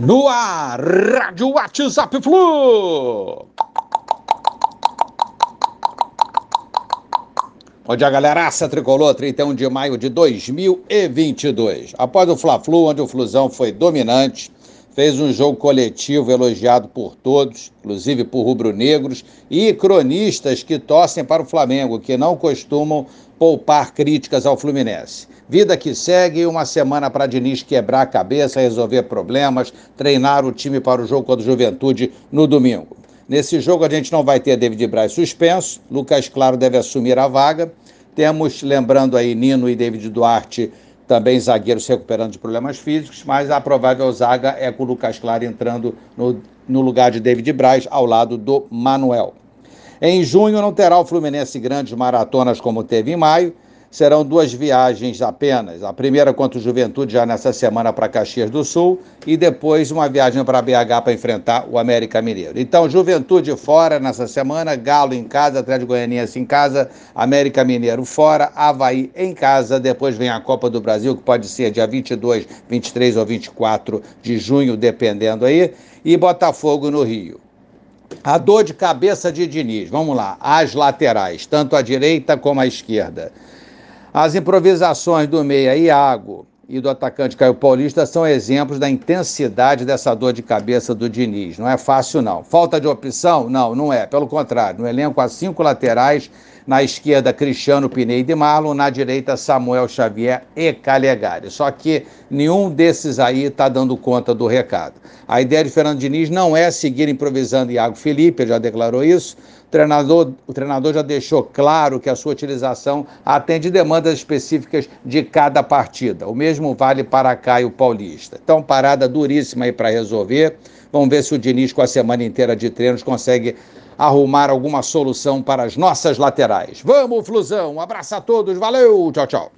No ar, Rádio WhatsApp Flu. Bom dia, galeraça tricolor, 31 de maio de 2022. Após o Fla-Flu, onde o Flusão foi dominante, fez um jogo coletivo elogiado por todos, inclusive por rubro-negros e cronistas que torcem para o Flamengo, que não costumam poupar críticas ao Fluminense. Vida que segue, uma semana para Diniz quebrar a cabeça, resolver problemas, treinar o time para o jogo contra o Juventude no domingo. Nesse jogo a gente não vai ter David Braz suspenso, Lucas Claro deve assumir a vaga. Temos, lembrando aí, Nino e David Duarte, também zagueiros recuperando de problemas físicos, mas a provável zaga é com o Lucas Claro entrando no, no lugar de David Braz, ao lado do Manuel. Em junho não terá o Fluminense grandes maratonas como teve em maio, serão duas viagens apenas. A primeira contra o Juventude já nessa semana para Caxias do Sul e depois uma viagem para BH para enfrentar o América Mineiro. Então, Juventude fora nessa semana, Galo em casa, Atlético Goianiense em casa, América Mineiro fora, Havaí em casa, depois vem a Copa do Brasil, que pode ser dia 22, 23 ou 24 de junho, dependendo aí, e Botafogo no Rio. A dor de cabeça de Diniz, vamos lá, as laterais, tanto a direita como a esquerda. As improvisações do meia Iago e do atacante Caio Paulista são exemplos da intensidade dessa dor de cabeça do Diniz. Não é fácil, não. Falta de opção? Não, não é. Pelo contrário, no elenco há cinco laterais, na esquerda Cristiano Pineide e Marlon, na direita Samuel Xavier e Calegari. Só que nenhum desses aí está dando conta do recado. A ideia de Fernando Diniz não é seguir improvisando Iago Felipe, ele já declarou isso, treinador, o treinador já deixou claro que a sua utilização atende demandas específicas de cada partida. O mesmo vale para Caio Paulista. Então, parada duríssima aí para resolver. Vamos ver se o Diniz, com a semana inteira de treinos, consegue arrumar alguma solução para as nossas laterais. Vamos, Flusão! Um abraço a todos, valeu, tchau, tchau.